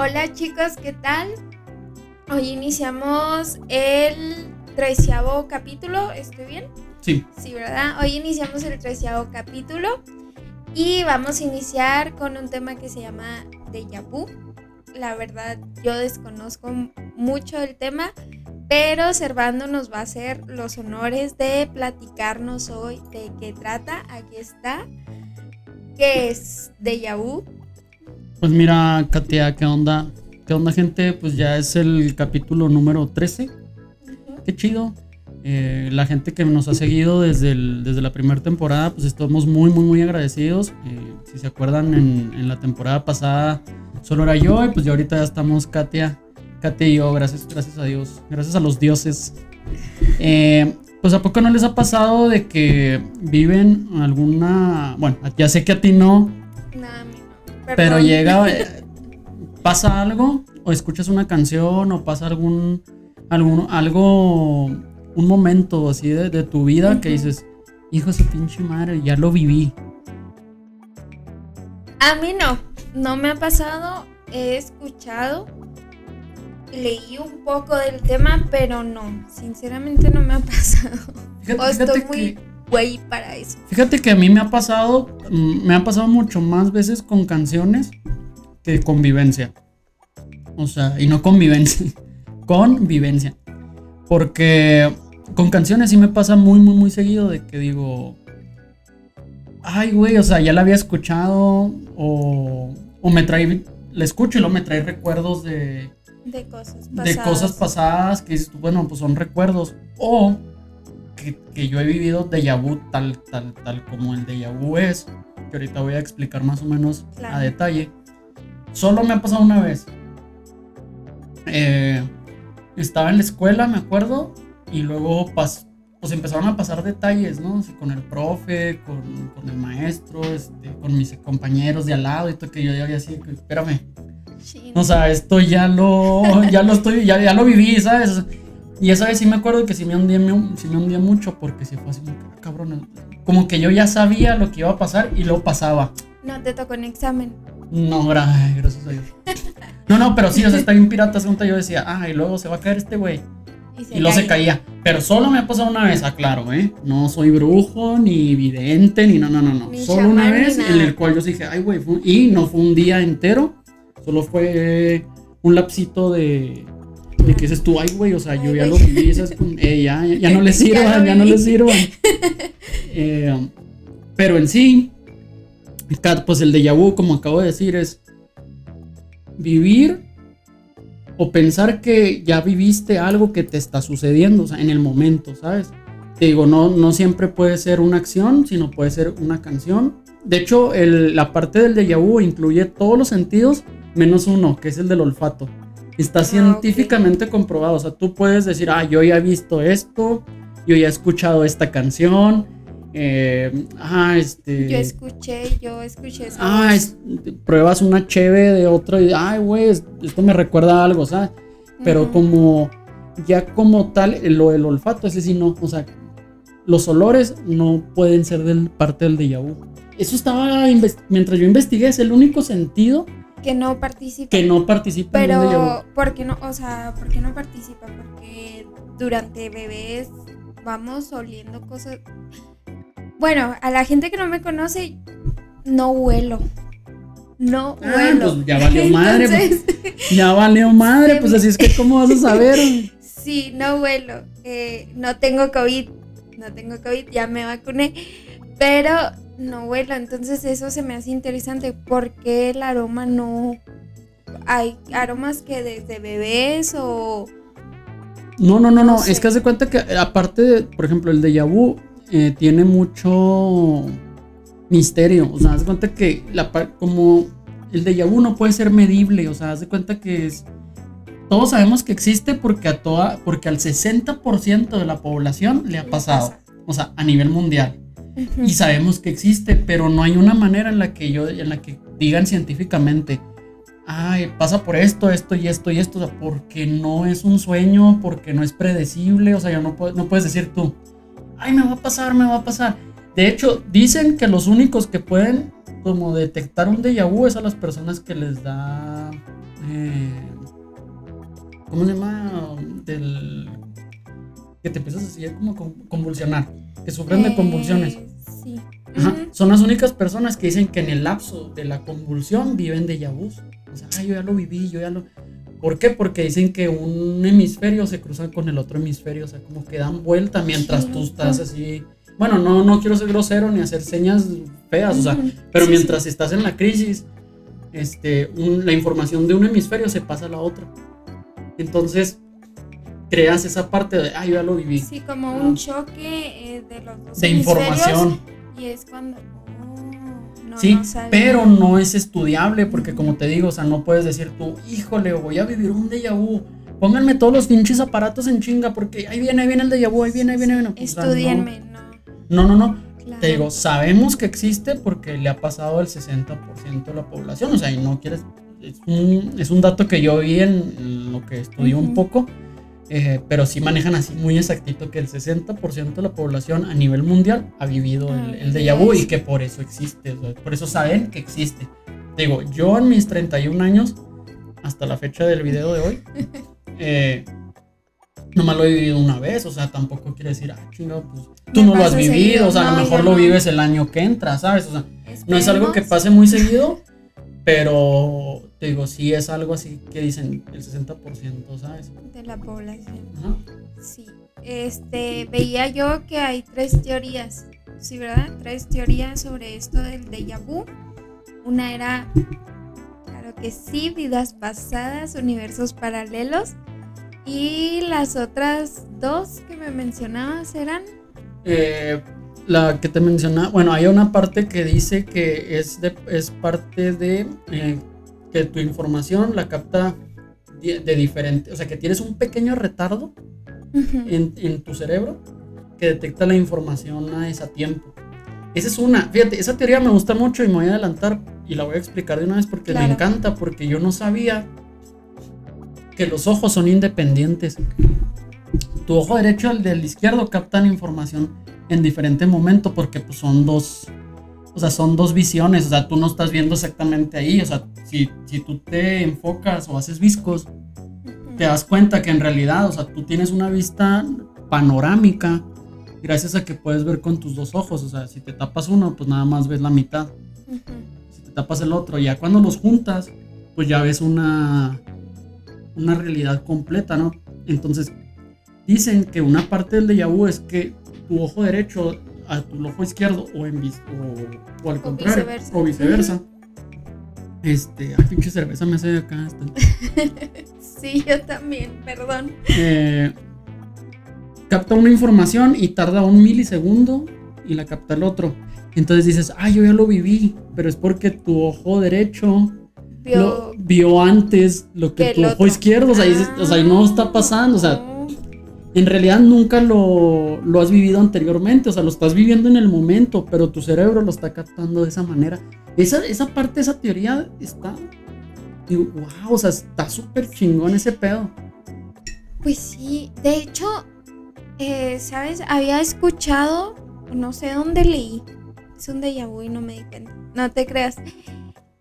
Hola chicos, ¿qué tal? Hoy iniciamos el treceavo capítulo, ¿estoy bien? Sí. Sí, ¿verdad? Hoy iniciamos el treceavo capítulo y vamos a iniciar con un tema que se llama Deja Vu. La verdad, yo desconozco mucho el tema, pero Servando nos va a hacer los honores de platicarnos hoy de qué trata. Aquí está. ¿Qué es Deja Vu? Pues mira, Katia, ¿qué onda? ¿Qué onda, gente? Pues ya es el capítulo número 13. Qué chido. Eh, la gente que nos ha seguido desde, desde la primera temporada, pues estamos muy, muy, muy agradecidos. Eh, si se acuerdan, en, la temporada pasada solo era yo y pues ya ahorita ya estamos Katia, Katia y yo, gracias, gracias a Dios, gracias a los dioses. Eh, pues a poco no les ha pasado de que viven alguna, bueno, ya sé que a ti no, pero llega, pasa algo, o escuchas una canción, o pasa algún, algún algo, un momento así de, tu vida que dices, hijo de su pinche madre, ya lo viví. A mí no, no me ha pasado, he escuchado, leí un poco del tema, pero no, sinceramente no me ha pasado. estoy muy güey para eso. Fíjate que a mí me ha pasado, mm, me ha pasado mucho más veces con canciones que convivencia. O sea, y no convivencia, convivencia. Porque con canciones sí me pasa muy, muy, muy seguido de que digo, ay, güey, o sea, ya la había escuchado o, o me trae, la escucho y luego me trae recuerdos de... De cosas pasadas. De cosas pasadas que dices, bueno, pues son recuerdos. O que, yo he vivido de vu tal, tal, tal como el de vu es, que ahorita voy a explicar más o menos a detalle. Solo me ha pasado una vez. Eh, estaba en la escuela, me acuerdo, y luego pues empezaron a pasar detalles, ¿no? con el profe, con, con el maestro, este, con mis compañeros de al lado, y todo que yo ya había así, espérame. O sea, esto ya lo, ya lo estoy, ya, ya lo viví, ¿sabes? Y esa vez sí me acuerdo que sí me hundía, sí me hundía mucho porque sí fue así, cabrón. Como que yo ya sabía lo que iba a pasar y lo pasaba. No te tocó en examen. No, gracias a Dios. No, no, pero sí, o sea, está bien pirata. Yo decía, ah, y luego se va a caer este güey. Y, luego se caía. Pero solo me ha pasado una vez, aclaro, ¿eh? No soy brujo, ni vidente, ni no, no, no, no. Solo una vez en el cual yo dije, ay, güey, y no fue un día entero. Solo fue un lapsito de de que dices tú, ay, güey, o sea, yo ya lo viví, eh, ya, ya, no le sirvan, ya, no le sirvan. Eh, pero en sí, pues el de vu, como acabo de decir, es vivir o pensar que ya viviste algo que te está sucediendo, o sea, en el momento, ¿sabes? Te digo, no, no siempre puede ser una acción, sino puede ser una canción. De hecho, el, la parte del déjà vu incluye todos los sentidos menos uno, que es el del olfato. Está ah, científicamente comprobado. O sea, tú puedes decir, ah, yo ya he visto esto, yo ya he escuchado esta canción. Eh, ah, este. Yo escuché, yo escuché eso. Ah, pruebas una cheve de otro y, ay, güey, esto me recuerda a algo, ¿sabes? Pero como, ya como tal, lo del olfato, ese sí no, o sea, los olores no pueden ser del, parte del déjà vu. Eso estaba, mientras yo investigué, es el único sentido que no participa. Que no participa. Pero, ¿por qué no? O sea, ¿por qué no participa? Porque durante bebés vamos oliendo cosas. Bueno, a la gente que no me conoce, no huelo. No ah, huelo. Pues ya valió madre. Pues. ya valió madre. Pues así es que, ¿cómo vas a saber? sí, no huelo. Eh, no tengo COVID. No tengo COVID, ya me vacuné. Pero no huela. Entonces eso se me hace interesante. porque el aroma no... Hay aromas que desde bebés o... No, no, no, no. Es que hace cuenta que aparte, de, por ejemplo, el de vu eh, tiene mucho misterio. O sea, haz cuenta que la, como el de vu no puede ser medible. O sea, haz de cuenta que es... Todos sabemos que existe porque a toda, porque al 60% de la población le ha pasado. O sea, a nivel mundial y sabemos que existe, pero no hay una manera en la que yo, en la que digan científicamente, ay, pasa por esto, esto y esto y esto, porque no es un sueño, porque no es predecible, o sea, ya no, no puedes decir tú, ay, me va a pasar, me va a pasar. De hecho, dicen que los únicos que pueden como detectar un déjà vu es a las personas que les da Eh, ¿Cómo se llama? Del. Que te empiezas así como convulsionar. Que sufren de convulsiones. Eh, sí. Son las únicas personas que dicen que en el lapso de la convulsión viven de yabús. O sea, yo ya lo viví, yo ya lo. ¿Por qué? Porque dicen que un hemisferio se cruza con el otro hemisferio, o sea, como que dan vuelta mientras tú estás así. Bueno, no, no quiero ser grosero ni hacer señas feas, o sea, pero mientras estás en la crisis, este, la información de un hemisferio se pasa a la otra. Entonces, creas esa parte de, ah, yo ya lo viví. Sí, como un choque eh, de los dos De información. Y es cuando sí, pero no es estudiable porque como te digo, o sea, no puedes decir tú, híjole, voy a vivir un déjà vu. Pónganme todos los pinches aparatos en chinga porque ahí viene, ahí viene el déjà vu, ahí viene, ahí viene. Pues, Estudienme, no. No, no, no. Te digo, sabemos que existe porque le ha pasado al 60% de la población. O sea, y no quieres. Es un, es un dato que yo vi en, lo que estudié un poco eh, pero sí manejan así muy exactito que el 60% de la población a nivel mundial ha vivido el, el déjà vu y que por eso existe, por eso saben que existe. Digo, yo en mis 31 años, hasta la fecha del video de hoy, eh, nomás lo he vivido una vez, o sea, tampoco quiere decir, ah, chingado, pues tú no lo has vivido, o sea, a lo mejor lo vives el año que entra, ¿sabes? O sea, no es algo que pase muy seguido, pero te digo, sí es algo así que dicen el 60%, ¿sabes? De la población. Sí. Este, veía yo que hay tres teorías, ¿sí, verdad? Tres teorías sobre esto del déjà vu. Una era, claro que sí, vidas pasadas, universos paralelos. Y las otras dos que me mencionabas eran... Eh, la que te mencionaba, bueno, hay una parte que dice que es, de, es parte de eh, que tu información la capta de, diferente, o sea, que tienes un pequeño retardo en, tu cerebro que detecta la información a ese tiempo. Esa es una, fíjate, esa teoría me gusta mucho y me voy a adelantar y la voy a explicar de una vez porque me encanta, porque yo no sabía que los ojos son independientes. Tu ojo derecho y el del izquierdo captan información en diferente momento porque pues, son dos, o sea, son dos visiones, o sea, tú no estás viendo exactamente ahí, o sea, si, si tú te enfocas o haces viscos, te das cuenta que en realidad, o sea, tú tienes una vista panorámica gracias a que puedes ver con tus dos ojos, o sea, si te tapas uno, pues nada más ves la mitad. Si te tapas el otro, ya cuando los juntas, pues ya ves una una realidad completa, ¿no? Entonces, dicen que una parte del déjà vu es que tu ojo derecho a tu ojo izquierdo o en o, o al contrario o viceversa. Este, ay, pinche cerveza me hace acá. sí, yo también, perdón. Eh, capta una información y tarda un milisegundo y la capta el otro. Entonces dices, ay, yo ya lo viví, pero es porque tu ojo derecho vio, vio antes lo que, tu ojo izquierdo, o sea, o sea, no está pasando, o sea, en realidad nunca lo, has vivido anteriormente, o sea, lo estás viviendo en el momento, pero tu cerebro lo está captando de esa manera. Esa, esa parte, esa teoría está, wow, o sea, está súper chingón ese pedo. Pues sí, de hecho, eh, ¿sabes? Había escuchado, no sé dónde leí, es un déjà vu y no me di cuenta, no te creas,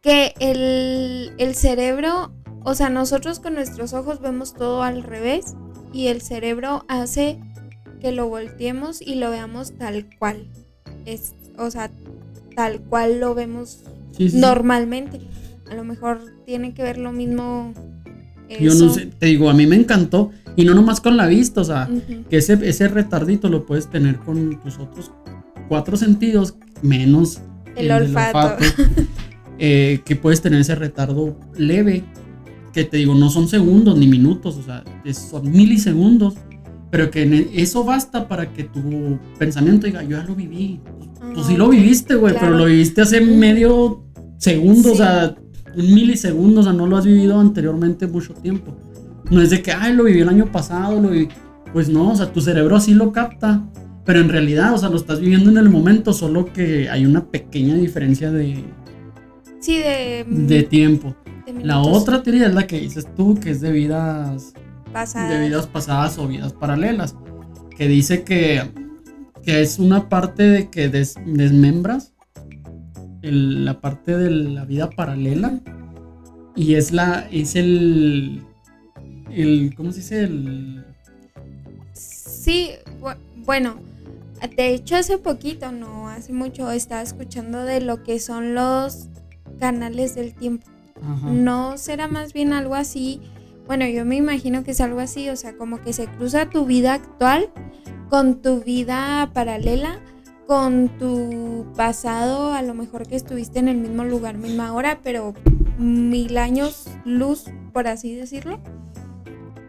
que el, el cerebro, o sea, nosotros con nuestros ojos vemos todo al revés y el cerebro hace que lo volteemos y lo veamos tal cual. Es, o sea, tal cual lo vemos normalmente. A lo mejor tiene que ver lo mismo. Yo no sé, te digo, a mí me encantó. Y no nomás con la vista, o sea, que ese, ese retardito lo puedes tener con tus otros cuatro sentidos, menos el, olfato. Eh, que puedes tener ese retardo leve que te digo, no son segundos ni minutos, o sea, son milisegundos, pero que e, eso basta para que tu pensamiento diga, yo ya lo viví. Tú sí lo viviste, güey, pero lo viviste hace medio segundo, o sea, un milisegundo, o sea, no lo has vivido anteriormente mucho tiempo. No es de que, ay, lo viví el año pasado, lo viví. Pues no, o sea, tu cerebro sí lo capta, pero en realidad, o sea, lo estás viviendo en el momento, solo que hay una pequeña diferencia de. Sí, de. De tiempo. La otra teoría es la que dices tú, que es de vidas pasadas, de vidas pasadas o vidas paralelas, que dice que, que es una parte de que desmembras la parte de la vida paralela y es la, es el, el, ¿cómo se dice? El... Sí, bueno, de hecho hace poquito, no hace mucho, estaba escuchando de lo que son los canales del tiempo. No será más bien algo así, bueno, yo me imagino que es algo así, o sea, como que se cruza tu vida actual con tu vida paralela, con tu pasado, a lo mejor que estuviste en el mismo lugar, misma hora, pero mil años luz, por así decirlo.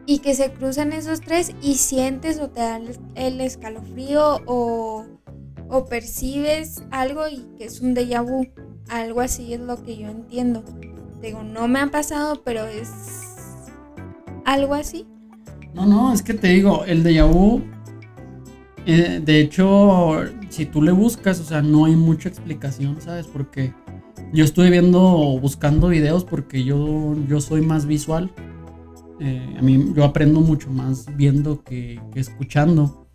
Y que se cruzan esos tres y sientes o te da el escalofrío o, o percibes algo y que es un déjà vu. Algo así es lo que yo entiendo. Digo, no me ha pasado, pero es algo así. No, no, es que te digo, el déjà vu, eh, de hecho, si tú le buscas, o sea, no hay mucha explicación, ¿sabes? Porque yo estuve viendo, buscando videos porque yo, yo soy más visual. Eh, a mí yo aprendo mucho más viendo que, escuchando.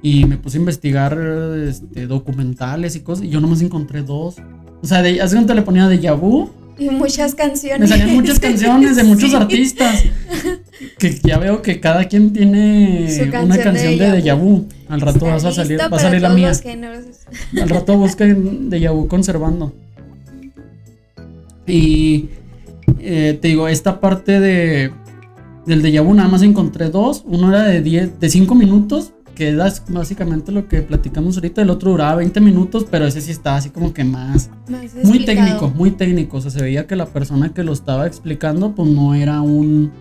Y me puse a investigar este, documentales y cosas. Y yo nomás encontré dos. O sea, de, hace cuánto le ponía de Yabu. Y muchas canciones. Me salían muchas canciones de muchos artistas. Que ya veo que cada quien tiene una canción de Deja Vu. Al rato vas a salir, va a salir la mía. Al rato busquen Deja Vu conservando. Y eh, te digo, esta parte de del déjà vu nada más encontré dos. Uno era de 10, de 5 minutos, que es básicamente lo que platicamos ahorita. El otro duraba 20 minutos, pero ese sí estaba así como que más. muy técnico, muy técnico. O sea, se veía que la persona que lo estaba explicando, pues no era un.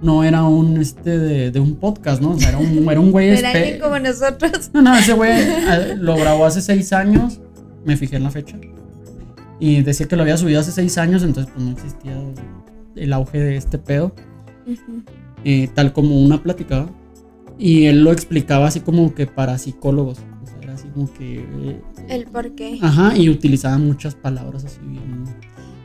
No era un este de, un podcast, ¿no? O sea, era un, era un güey. Era como nosotros. No, no, ese güey lo grabó hace 6 años. Me fijé en la fecha. Y decía que lo había subido hace seis años, entonces pues no existía el auge de este pedo. Eh, tal como una platicaba. Y él lo explicaba así como que para psicólogos. O sea, era así como que... Eh, el por qué. Ajá, y utilizaba muchas palabras así bien...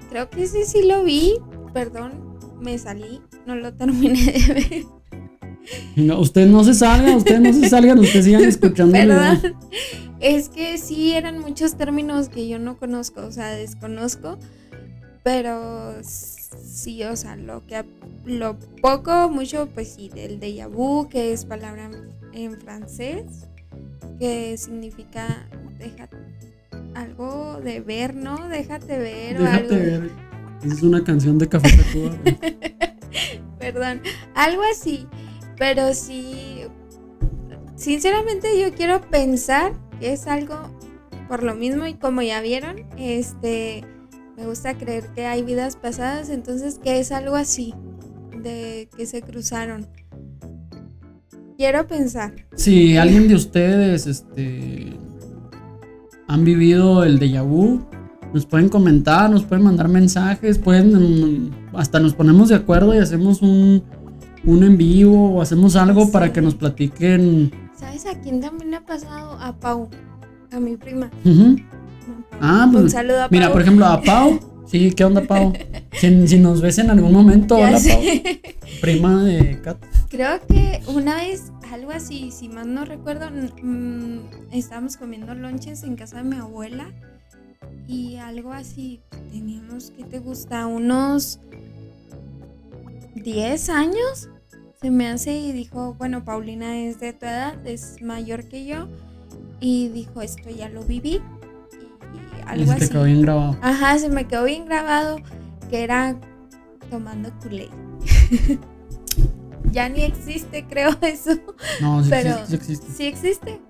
Creo que sí, sí lo vi. Perdón, me salí. No lo terminé de ver. No, usted no se salga, usted no se salgan, ustedes sigan escuchando. Perdón. Es que sí eran muchos términos que yo no conozco, o sea, desconozco, pero sí, o sea, lo que lo poco, mucho, pues sí, del déjà vu, que es palabra en francés, que significa déjate algo de ver, ¿no? Déjate ver déjate ver. Es una canción de Café Tacuba. Perdón, algo así, pero sí, sinceramente yo quiero pensar es algo por lo mismo y como ya vieron, este, me gusta creer que hay vidas pasadas, entonces que es algo así, de que se cruzaron. Quiero pensar. Si alguien de ustedes, este, han vivido el déjà vu, nos pueden comentar, nos pueden mandar mensajes, pueden, hasta nos ponemos de acuerdo y hacemos un, un en vivo o hacemos algo para que nos platiquen ¿Sabes a quién también le ha pasado? A Pau, a mi prima. Ah, pues. Un saludo a Pau. Mira, por ejemplo, a Pau. Sí, ¿qué onda, Pau? Si, nos ves en algún momento, hola, Pau. Prima de Kat. Creo que una vez, algo así, si más no recuerdo, mm, estábamos comiendo lonches en casa de mi abuela y algo así, teníamos, ¿qué te gusta? Unos 10 años se me hace y dijo, bueno, Paulina es de tu edad, es mayor que yo. Y dijo, esto ya lo viví. Y, algo se te quedó bien grabado. Ajá, se me quedó bien grabado que era tomando ley ya ni existe, creo eso. No, sí, existe, sí existe.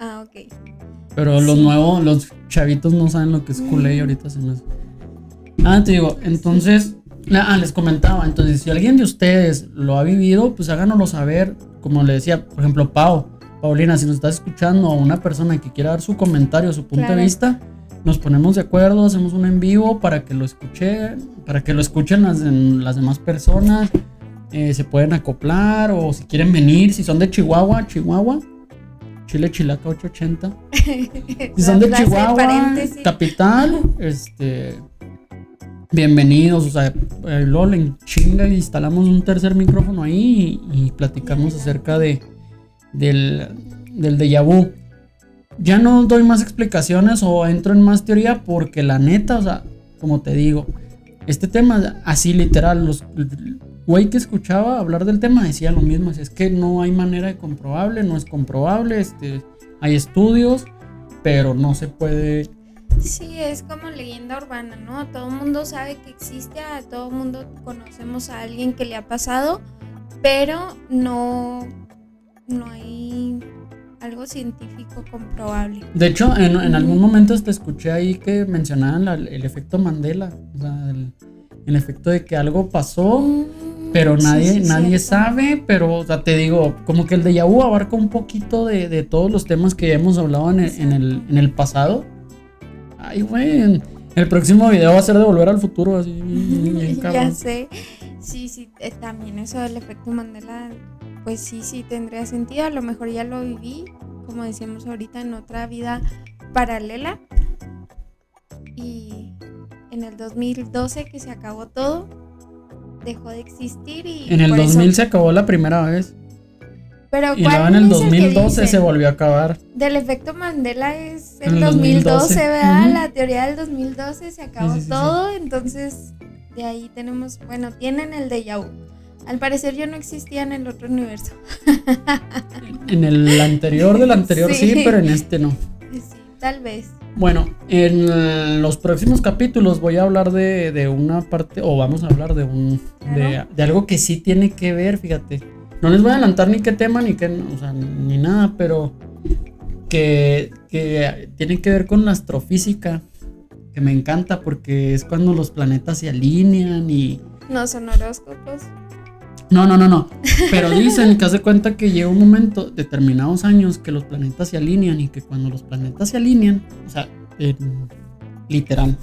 Ah, ok. Pero los nuevos, los chavitos no saben lo que es Kool-Aid mm. ahorita se me Ah, te digo, entonces Ah, les comentaba, entonces si alguien de ustedes lo ha vivido, pues háganoslo saber. Como le decía, por ejemplo, Pau, Paulina, si nos estás escuchando o una persona que quiera dar su comentario, su punto de vista, nos ponemos de acuerdo, hacemos un en vivo para que lo escuchen, para que lo escuchen las, las demás personas. Eh, se pueden acoplar o si quieren venir, si son de Chihuahua, Chihuahua, Chile Chilaca 880. si son de Chihuahua, capital, este bienvenidos, o sea, eh, LOL en chinga instalamos un tercer micrófono ahí y, platicamos acerca de del, del déjà vu. Ya no doy más explicaciones o entro en más teoría porque la neta, o sea, como te digo, este tema, así literal, los güey que escuchaba hablar del tema decía lo mismo, es que no hay manera de comprobable, no es comprobable, este, hay estudios, pero no se puede Sí, es como leyenda urbana, ¿no? Todo el mundo sabe que existe, a todo el mundo conocemos a alguien que le ha pasado, pero no, no hay algo científico comprobable. De hecho, en, algún momento te escuché ahí que mencionaban el efecto Mandela, o sea, el, efecto de que algo pasó, mm, pero nadie, nadie sabe, pero o sea, te digo, como que el de Yahoo abarca un poquito de, todos los temas que hemos hablado en el, en el pasado Ay, güey. El próximo video va a ser de volver al futuro, así. ya sé. Sí, sí, eh, también eso del efecto Mandela, pues sí, sí tendría sentido. A lo mejor ya lo viví, como decíamos ahorita, en otra vida paralela. Y en el 2012 que se acabó todo, dejó de existir y... En el 2000 se acabó la primera vez. Pero y luego en el 2012 se volvió a acabar. Del efecto Mandela es el, 2012, ¿verdad? La teoría del 2012 se acabó todo, entonces de ahí tenemos, bueno, tienen el de Yahoo. Al parecer yo no existía en el otro universo. en el anterior del anterior sí, pero en este no. Sí, tal vez. Bueno, en los próximos capítulos voy a hablar de, una parte, o vamos a hablar de un de, de, algo que sí tiene que ver, fíjate, no les voy a adelantar ni qué tema, ni qué, o sea, ni nada, pero que, que tiene que ver con la astrofísica, que me encanta porque es cuando los planetas se alinean y... No son horóscopos. No, no, no, no. Pero dicen que hace cuenta que llega un momento, determinados años, que los planetas se alinean y que cuando los planetas se alinean, o sea, literal.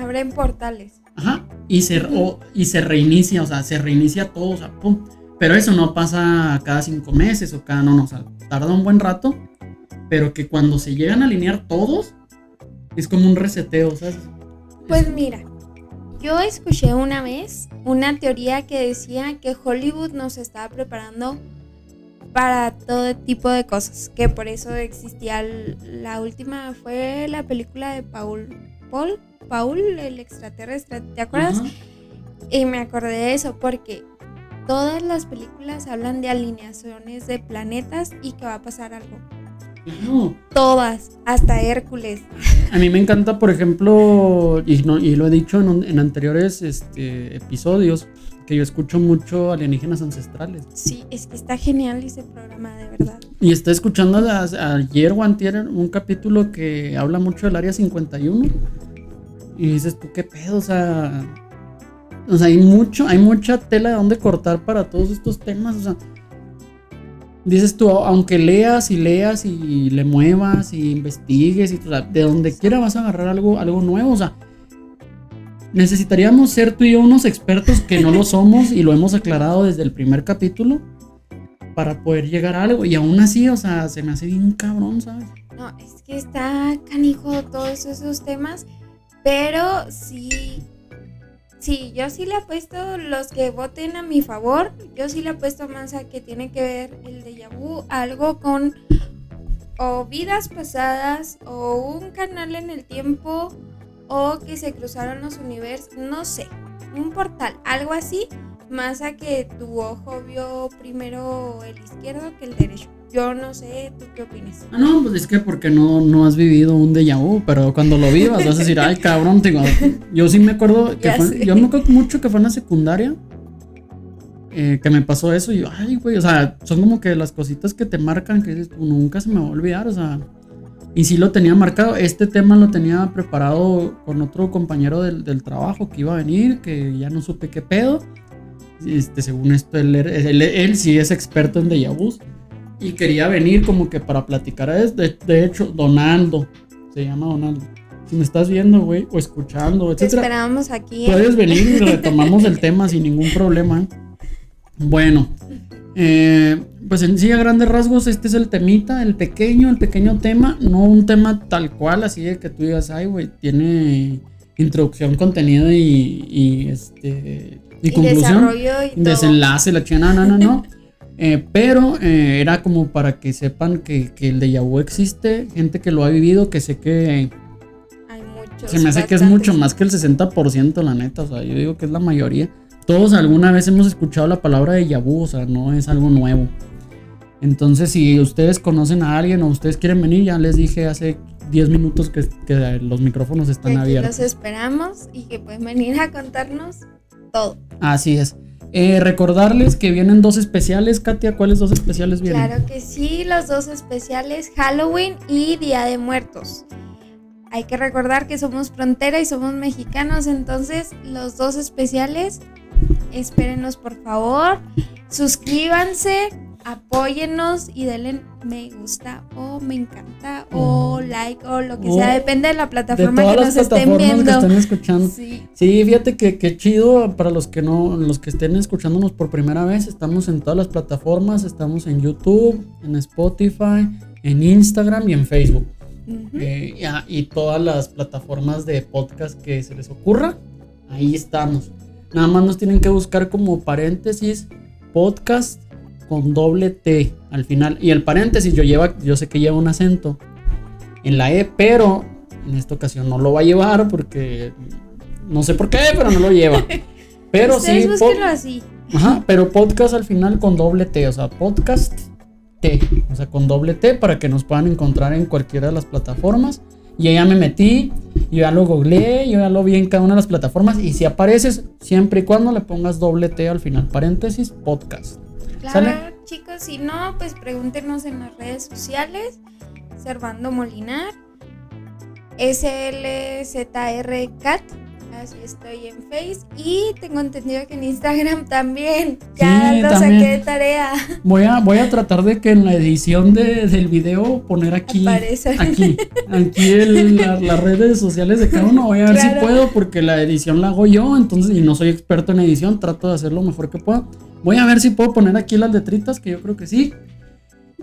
Abren portales. Ajá. Y se, y se reinicia, o sea, se reinicia todo, o sea, pum. Pero eso no pasa cada cinco meses o cada, no, no, o sea, tarda un buen rato, pero que cuando se llegan a alinear todos, es como un reseteo, ¿sabes? Pues mira, yo escuché una vez una teoría que decía que Hollywood nos estaba preparando para todo tipo de cosas, que por eso existía la última fue la película de Paul Paul Paul el extraterrestre, ¿te acuerdas? Y me acordé de eso porque Todas las películas hablan de alineaciones de planetas y que va a pasar algo. Todas, hasta Hércules. A mí me encanta, por ejemplo, y, lo he dicho en, anteriores este, episodios, que yo escucho mucho alienígenas ancestrales. Sí, es que está genial ese programa, de verdad. Y está escuchando ayer o antier un capítulo que habla mucho del Área 51. Y dices, ¿tú qué pedo? O sea, o sea, hay mucho, hay mucha tela de donde cortar para todos estos temas. O sea, dices tú, aunque leas y leas y le muevas y investigues y de donde quiera vas a agarrar algo, algo nuevo. O sea, necesitaríamos ser tú y yo unos expertos que no lo somos y lo hemos aclarado desde el primer capítulo para poder llegar a algo. Y aún así, o sea, se me hace bien cabrón, ¿sabes? No, es que está canijo todos esos temas, pero sí Sí, yo sí le apuesto los que voten a mi favor. Yo sí le apuesto más a que tiene que ver el de Yahoo algo con o vidas pasadas o un canal en el tiempo o que se cruzaron los universos, no sé, un portal, algo así, más a que tu ojo vio primero el izquierdo que el derecho. Yo no sé, ¿tú qué opinas? Ah, no, pues es que porque no, no has vivido un déjà vu, pero cuando lo vivas vas a decir, ay, cabrón, digo, yo sí me acuerdo que fue, yo me acuerdo mucho que fue en la secundaria. Eh, que me pasó eso y yo, ay, güey, o sea, son como que las cositas que te marcan que dices, nunca se me va a olvidar, o sea, y sí lo tenía marcado. Este tema lo tenía preparado con otro compañero del, del trabajo que iba a venir, que ya no supe qué pedo. Este, según esto, él, él, él, sí es experto en déjà vu y quería venir como que para platicar. De, de hecho, Donaldo, se llama Donaldo. Si me estás viendo, güey, o escuchando, etc. Te esperamos aquí. ¿eh? Puedes venir y retomamos el tema sin ningún problema. Bueno, eh, pues en sí a grandes rasgos este es el temita, el pequeño, el pequeño tema, no un tema tal cual, así de que tú digas, ay, güey, tiene introducción, contenido y, y este y, conclusión, y desenlace, la chingada, no, no, no. Eh, pero eh, era como para que sepan que, que el de vu existe, gente que lo ha vivido, que sé que muchos. Se me hace que es mucho más que el 60%, la neta. O sea, yo digo que es la mayoría. Todos alguna vez hemos escuchado la palabra de Yabu, o sea, no es algo nuevo. Entonces, si ustedes conocen a alguien o ustedes quieren venir, ya les dije hace 10 minutos que, los micrófonos están abiertos. Los esperamos y que pueden venir a contarnos todo. Así es. Eh, recordarles que vienen dos especiales, Katia. ¿Cuáles dos especiales vienen? Claro que sí, los dos especiales, Halloween y Día de Muertos. Hay que recordar que somos frontera y somos mexicanos, entonces los dos especiales, espérenos por favor, suscríbanse, apóyennos y denle me gusta o me encanta o mm. like o lo que sea, depende de la plataforma que nos estén viendo. Que estén escuchando. Sí. sí, fíjate que, que, chido para los que no, los que estén escuchándonos por primera vez, estamos en todas las plataformas, estamos en YouTube, en Spotify, en Instagram y en Facebook. Eh, y todas las plataformas de podcast que se les ocurra, ahí estamos. Nada más nos tienen que buscar como paréntesis podcast con doble T al final. Y el paréntesis yo, lleva, yo sé que lleva un acento en la E, pero en esta ocasión no lo va a llevar porque no sé por qué, pero no lo lleva. Pero sí. así. Ajá, pero podcast al final con doble T, o sea, podcast T, o sea, con doble T para que nos puedan encontrar en cualquiera de las plataformas. Y ya me metí, yo ya lo googleé, yo ya lo vi en cada una de las plataformas. Y si apareces, siempre y cuando le pongas doble T al final, paréntesis, podcast. Claro, chicos, si no, pues pregúntenos en las redes sociales. Servando Molinar, SLZRCat, así estoy en Face. Y tengo entendido que en Instagram también. Ya lo saqué de tarea. Voy a, voy a tratar de que en la edición del video poner aquí. Aquí. Aquí las redes sociales de cada uno. Voy a ver si puedo, porque la edición la hago yo. Entonces, y no soy experto en edición, trato de hacer lo mejor que pueda. Voy a ver si puedo poner aquí las letritas, que yo creo que sí.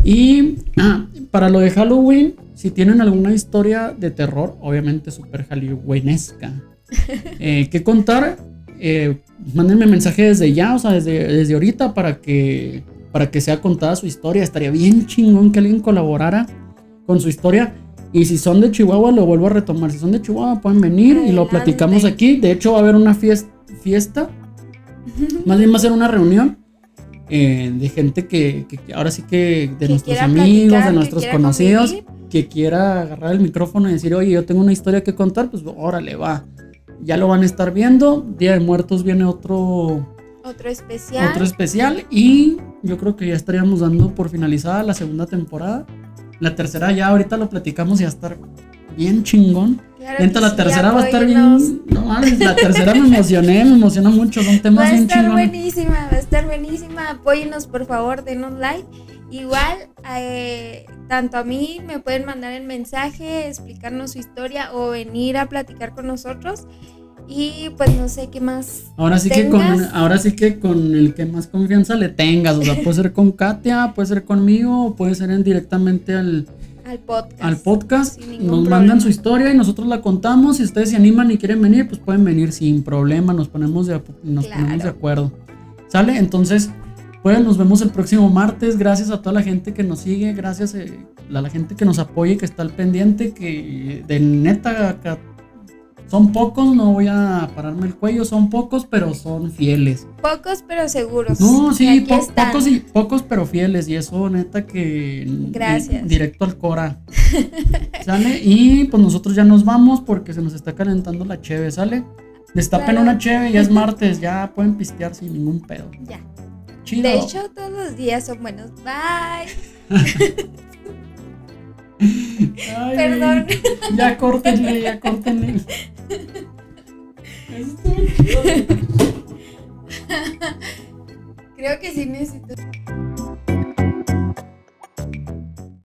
Y ah, para lo de Halloween, si tienen alguna historia de terror, obviamente súper halloweenesca, eh, que contar, eh, mándenme mensaje desde ya, o sea, desde, desde ahorita para que, para que sea contada su historia. Estaría bien chingón que alguien colaborara con su historia. Y si son de Chihuahua, lo vuelvo a retomar. Si son de Chihuahua, pueden venir y lo platicamos aquí. De hecho, va a haber una fiesta, fiesta más bien va a ser una reunión eh, de gente que, ahora sí que de nuestros amigos, de nuestros conocidos, que quiera agarrar el micrófono y decir, oye, yo tengo una historia que contar, pues órale, va. Ya lo van a estar viendo. Día de Muertos viene otro. Otro especial. Otro especial. Y yo creo que ya estaríamos dando por finalizada la segunda temporada. La tercera ya ahorita lo platicamos y va a estar bien chingón. Claro la tercera va a estar bien. No mames, la tercera me emocioné, me emociona mucho. Son temas bien chingones. Va a estar buenísima, va a estar buenísima. Apóyenos, por favor, denos like. Igual, eh, tanto a mí me pueden mandar el mensaje, explicarnos su historia o venir a platicar con nosotros. Y pues no sé qué más. Ahora sí que con ahora sí que con el que más confianza le tengas. O sea, puede ser con Katia, puede ser conmigo, o puede ser en directamente al, al podcast. Al podcast. Nos mandan su historia y nosotros la contamos. Si ustedes se animan y quieren venir, pues pueden venir sin problema. Nos ponemos de, nos ponemos de acuerdo. ¿Sale? Entonces, pues nos vemos el próximo martes. Gracias a toda la gente que nos sigue. Gracias eh, a la gente que nos apoya y que está al pendiente. Que de neta son pocos, no voy a pararme el cuello, son pocos, pero son fieles. Pocos, pero seguros. No, sí, pocos, y, pocos, pero fieles. Y eso, neta, que. Gracias. directo al Cora. ¿Sale? Y pues nosotros ya nos vamos porque se nos está calentando la cheve, ¿sale? Destapen una cheve, ya es martes, ya pueden pistear sin ningún pedo. Ya. Chido. De hecho, todos los días son buenos. Bye. Perdón. Ya córtenle, ya córtenle. Creo que sí necesito.